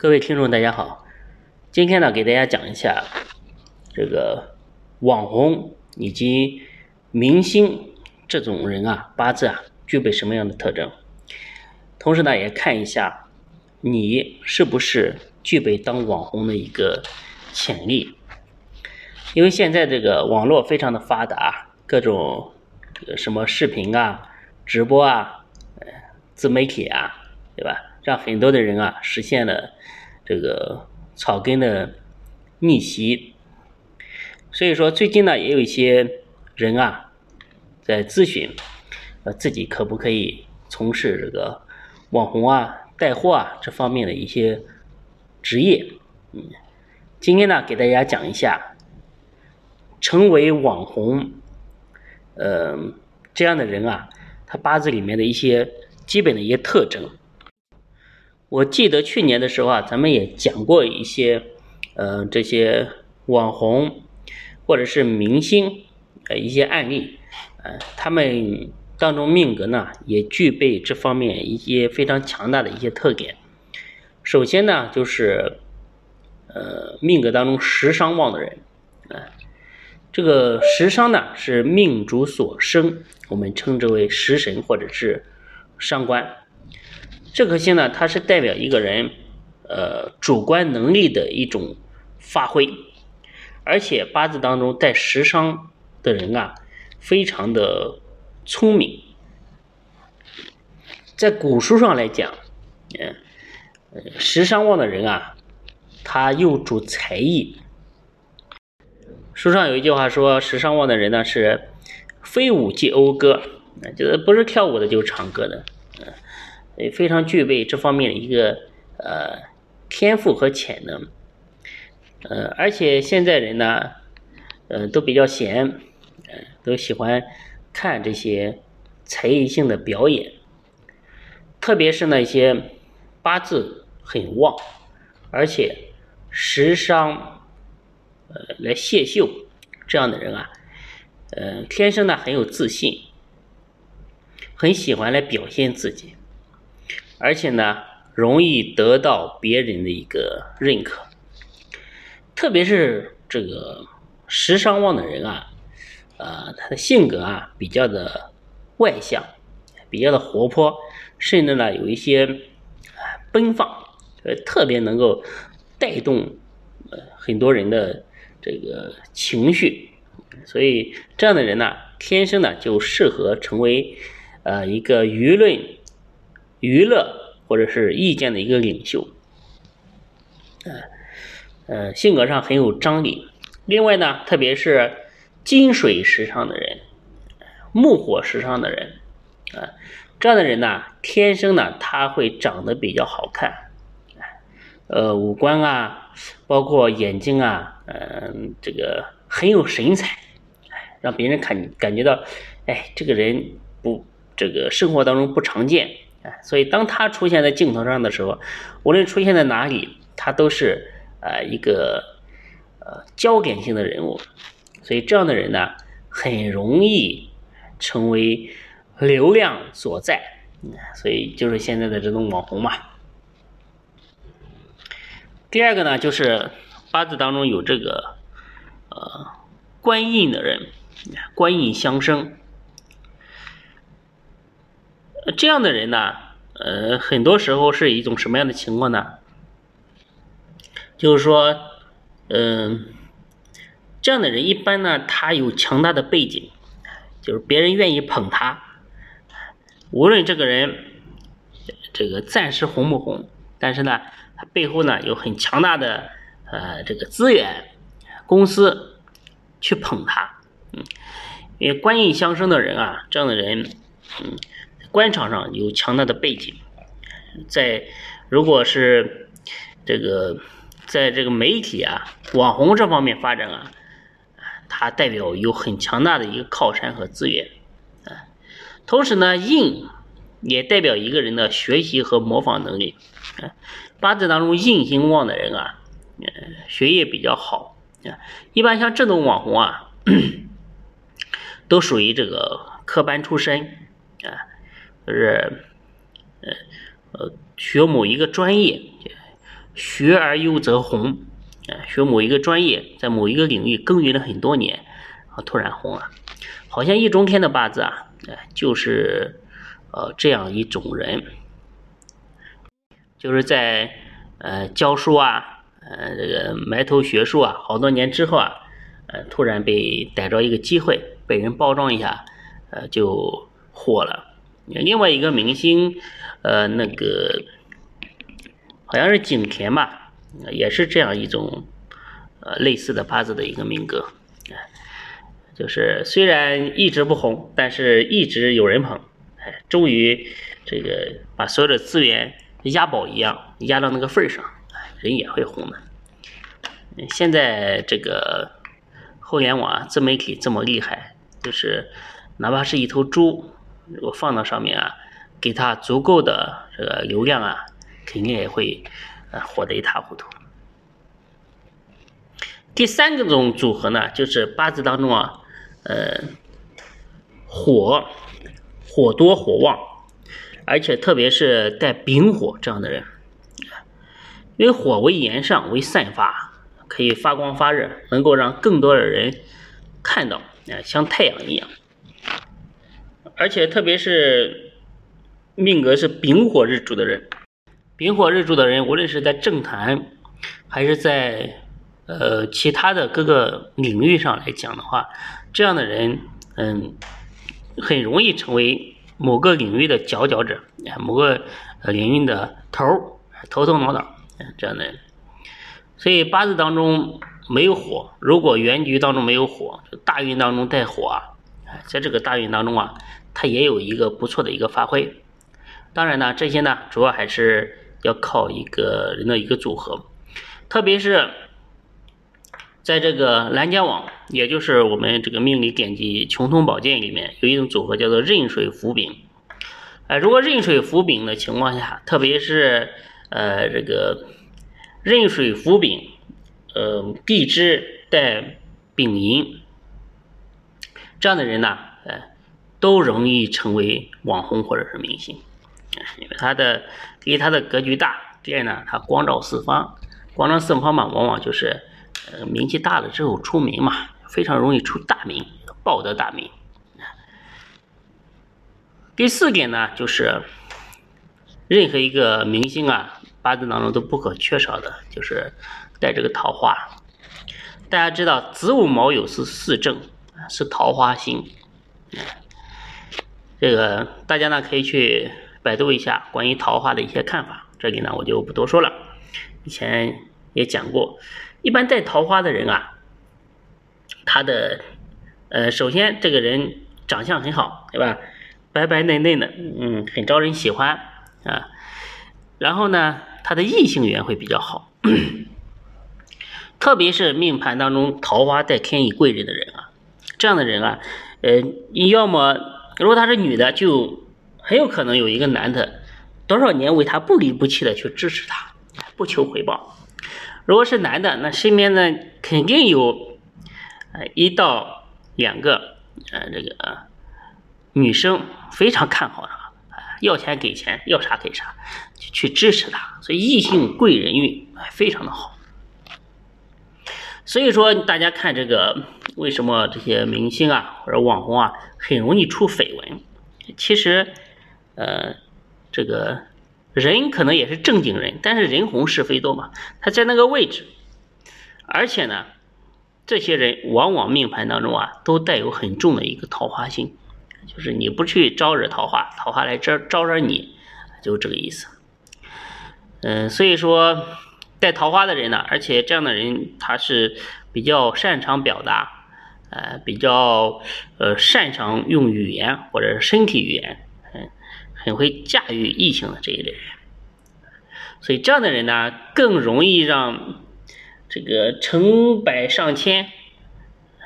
各位听众，大家好。今天呢，给大家讲一下这个网红以及明星这种人啊，八字啊，具备什么样的特征？同时呢，也看一下你是不是具备当网红的一个潜力。因为现在这个网络非常的发达，各种什么视频啊、直播啊、自媒体啊，对吧？让很多的人啊实现了这个草根的逆袭。所以说，最近呢也有一些人啊在咨询，呃，自己可不可以从事这个网红啊、带货啊这方面的一些职业。嗯，今天呢给大家讲一下。成为网红，呃，这样的人啊，他八字里面的一些基本的一些特征。我记得去年的时候啊，咱们也讲过一些，呃，这些网红或者是明星呃一些案例，呃，他们当中命格呢也具备这方面一些非常强大的一些特点。首先呢，就是呃命格当中食伤旺的人，啊。这个食伤呢是命主所生，我们称之为食神或者是伤官。这颗星呢，它是代表一个人呃主观能力的一种发挥，而且八字当中带食伤的人啊，非常的聪明。在古书上来讲，嗯，食伤旺的人啊，他又主才艺。书上有一句话说：“时尚旺的人呢是非舞即讴歌，就是不是跳舞的就是唱歌的，嗯，非常具备这方面的一个呃天赋和潜能，呃，而且现在人呢，呃，都比较闲，都喜欢看这些才艺性的表演，特别是那些八字很旺，而且时尚。”呃，来泄秀这样的人啊，呃，天生呢很有自信，很喜欢来表现自己，而且呢容易得到别人的一个认可。特别是这个时尚旺的人啊，呃，他的性格啊比较的外向，比较的活泼，甚至呢有一些奔放，呃，特别能够带动呃很多人的。这个情绪，所以这样的人呢，天生呢就适合成为呃一个舆论、娱乐或者是意见的一个领袖，呃呃，性格上很有张力。另外呢，特别是金水时尚的人、木火时尚的人，啊，这样的人呢，天生呢他会长得比较好看。呃，五官啊，包括眼睛啊，嗯，这个很有神采，让别人看感觉到，哎，这个人不，这个生活当中不常见，哎，所以当他出现在镜头上的时候，无论出现在哪里，他都是呃一个呃焦点性的人物，所以这样的人呢，很容易成为流量所在，所以就是现在的这种网红嘛。第二个呢，就是八字当中有这个呃官印的人，官印相生，这样的人呢，呃，很多时候是一种什么样的情况呢？就是说，嗯，这样的人一般呢，他有强大的背景，就是别人愿意捧他，无论这个人这个暂时红不红，但是呢。他背后呢有很强大的呃这个资源公司去捧他，嗯，因为官印相生的人啊，这样的人，嗯，官场上有强大的背景，在如果是这个在这个媒体啊网红这方面发展啊，他代表有很强大的一个靠山和资源，啊，同时呢印也代表一个人的学习和模仿能力，啊。八字当中印星旺的人啊，学业比较好啊。一般像这种网红啊，都属于这个科班出身啊，就是呃呃学某一个专业，学而优则红，呃，学某一个专业，在某一个领域耕耘了很多年，啊，突然红了，好像易中天的八字啊，哎，就是呃这样一种人，就是在呃教书啊，呃这个埋头学术啊，好多年之后啊，呃突然被逮着一个机会，被人包装一下，呃就火了。另外一个明星，呃那个。好像是景甜吧，也是这样一种呃类似的八字的一个命格，就是虽然一直不红，但是一直有人捧，哎，终于这个把所有的资源押宝一样压到那个份儿上，人也会红的。现在这个互联网自媒体这么厉害，就是哪怕是一头猪，如果放到上面啊，给它足够的这个流量啊。肯定也会，呃，火得一塌糊涂。第三个种组合呢，就是八字当中啊，呃，火火多火旺，而且特别是带丙火这样的人，因为火为炎上，为散发，可以发光发热，能够让更多的人看到，啊，像太阳一样。而且特别是命格是丙火日主的人。丙火日主的人，无论是在政坛，还是在呃其他的各个领域上来讲的话，这样的人，嗯，很容易成为某个领域的佼佼者，某个领域的头头头脑脑这样的人。所以八字当中没有火，如果原局当中没有火，大运当中带火啊，在这个大运当中啊，它也有一个不错的一个发挥。当然呢，这些呢，主要还是。要靠一个人的一个组合，特别是在这个蓝家网，也就是我们这个命理典籍《穷通宝鉴》里面有一种组合叫做壬水伏丙。哎，如果壬水伏丙的情况下，特别是呃这个壬水伏丙，呃地支带丙寅，这样的人呢，都容易成为网红或者是明星。因为他的，第一他的格局大，第二呢，他光照四方，光照四方嘛，往往就是，呃，名气大了之后出名嘛，非常容易出大名，报得大名。第四点呢，就是任何一个明星啊，八字当中都不可缺少的，就是带这个桃花。大家知道子午卯酉是四正，是桃花星。这个大家呢可以去。百度一下关于桃花的一些看法，这里呢我就不多说了。以前也讲过，一般带桃花的人啊，他的呃，首先这个人长相很好，对吧？白白嫩嫩的，嗯，很招人喜欢啊。然后呢，他的异性缘会比较好，特别是命盘当中桃花带天乙贵人的人啊，这样的人啊，呃，你要么如果她是女的就。很有可能有一个男的，多少年为她不离不弃的去支持她，不求回报。如果是男的，那身边呢肯定有，呃一到两个，呃这个女生非常看好他，要钱给钱，要啥给啥，去支持他。所以异性贵人运非常的好。所以说大家看这个，为什么这些明星啊或者网红啊很容易出绯闻？其实。呃，这个人可能也是正经人，但是人红是非多嘛。他在那个位置，而且呢，这些人往往命盘当中啊，都带有很重的一个桃花星，就是你不去招惹桃花，桃花来招招惹你，就这个意思。嗯，所以说带桃花的人呢，而且这样的人他是比较擅长表达，呃，比较呃擅长用语言或者是身体语言。很很会驾驭异性的这一类人，所以这样的人呢，更容易让这个成百上千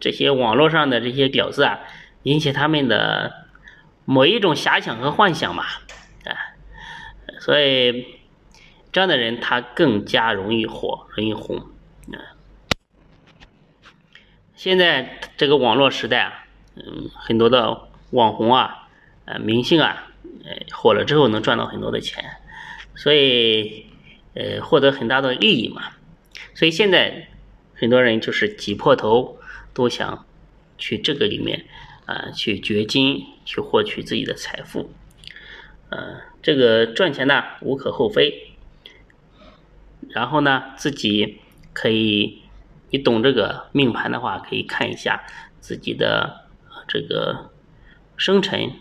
这些网络上的这些屌丝啊，引起他们的某一种遐想和幻想嘛，啊，所以这样的人他更加容易火，容易红。现在这个网络时代啊，嗯，很多的网红啊，呃，明星啊。呃火了之后能赚到很多的钱，所以，呃获得很大的利益嘛。所以现在很多人就是挤破头都想去这个里面啊去掘金，去获取自己的财富。呃，这个赚钱呢无可厚非。然后呢，自己可以，你懂这个命盘的话，可以看一下自己的这个生辰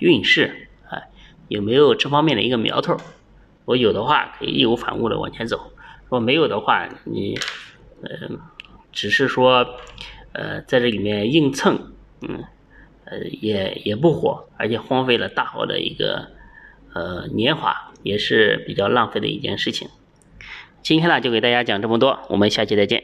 运势啊，有没有这方面的一个苗头。如果有的话，可以义无反顾的往前走；如果没有的话，你呃，只是说呃在这里面硬蹭，嗯，呃也也不火，而且荒废了大好的一个呃年华，也是比较浪费的一件事情。今天呢，就给大家讲这么多，我们下期再见。